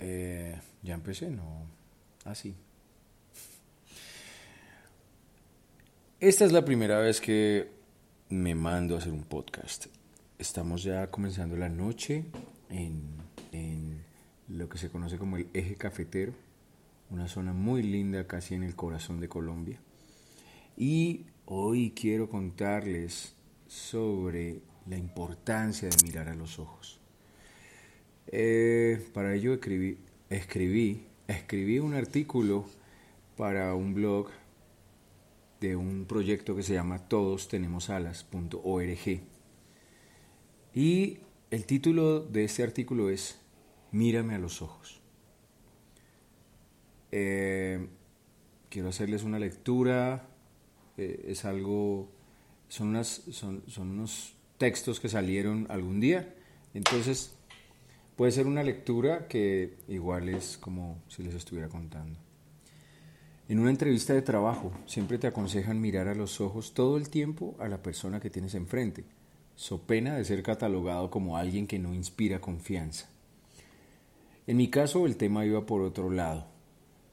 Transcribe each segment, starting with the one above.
Eh, ya empecé, no. Así. Ah, Esta es la primera vez que me mando a hacer un podcast. Estamos ya comenzando la noche en, en lo que se conoce como el eje cafetero, una zona muy linda casi en el corazón de Colombia. Y hoy quiero contarles sobre la importancia de mirar a los ojos. Eh, para ello escribí, escribí, escribí un artículo para un blog de un proyecto que se llama todostenemosalas.org. Y el título de este artículo es Mírame a los ojos. Eh, quiero hacerles una lectura. Eh, es algo. Son, son, son unos textos que salieron algún día. Entonces, Puede ser una lectura que igual es como si les estuviera contando. En una entrevista de trabajo siempre te aconsejan mirar a los ojos todo el tiempo a la persona que tienes enfrente, so pena de ser catalogado como alguien que no inspira confianza. En mi caso el tema iba por otro lado.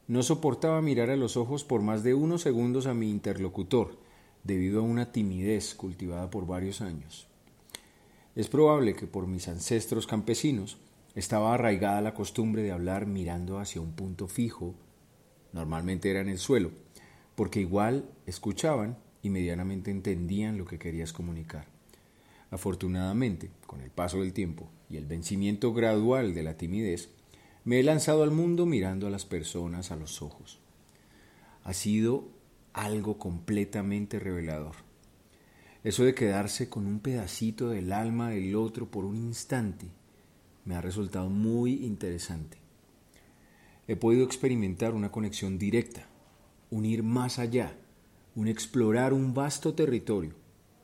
No soportaba mirar a los ojos por más de unos segundos a mi interlocutor, debido a una timidez cultivada por varios años. Es probable que por mis ancestros campesinos estaba arraigada la costumbre de hablar mirando hacia un punto fijo, normalmente era en el suelo, porque igual escuchaban y medianamente entendían lo que querías comunicar. Afortunadamente, con el paso del tiempo y el vencimiento gradual de la timidez, me he lanzado al mundo mirando a las personas a los ojos. Ha sido algo completamente revelador. Eso de quedarse con un pedacito del alma del otro por un instante me ha resultado muy interesante. He podido experimentar una conexión directa, un ir más allá, un explorar un vasto territorio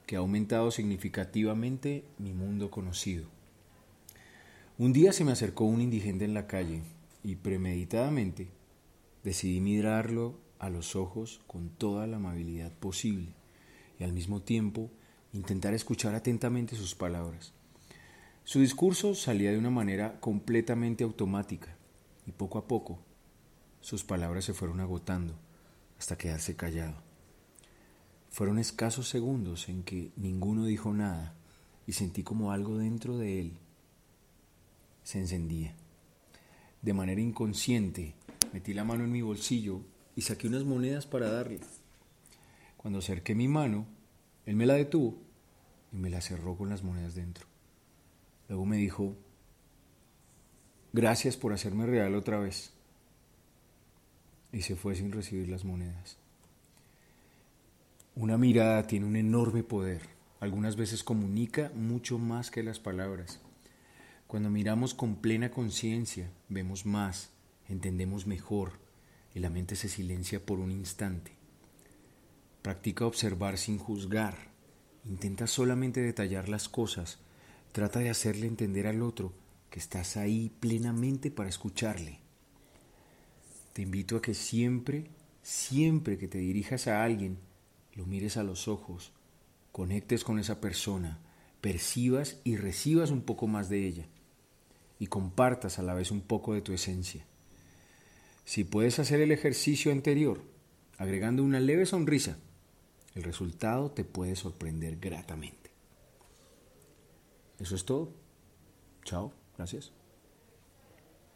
que ha aumentado significativamente mi mundo conocido. Un día se me acercó un indigente en la calle y premeditadamente decidí mirarlo a los ojos con toda la amabilidad posible al mismo tiempo intentar escuchar atentamente sus palabras. Su discurso salía de una manera completamente automática y poco a poco sus palabras se fueron agotando hasta quedarse callado. Fueron escasos segundos en que ninguno dijo nada y sentí como algo dentro de él se encendía. De manera inconsciente metí la mano en mi bolsillo y saqué unas monedas para darle. Cuando acerqué mi mano, él me la detuvo y me la cerró con las monedas dentro. Luego me dijo, gracias por hacerme real otra vez. Y se fue sin recibir las monedas. Una mirada tiene un enorme poder. Algunas veces comunica mucho más que las palabras. Cuando miramos con plena conciencia, vemos más, entendemos mejor y la mente se silencia por un instante. Practica observar sin juzgar. Intenta solamente detallar las cosas Trata de hacerle entender al otro que estás ahí plenamente para escucharle. Te invito a que siempre, siempre que te dirijas a alguien, lo mires a los ojos, conectes con esa persona, percibas y recibas un poco más de ella y compartas a la vez un poco de tu esencia. Si puedes hacer el ejercicio anterior, agregando una leve sonrisa, el resultado te puede sorprender gratamente. Eso es todo. Chao. Gracias.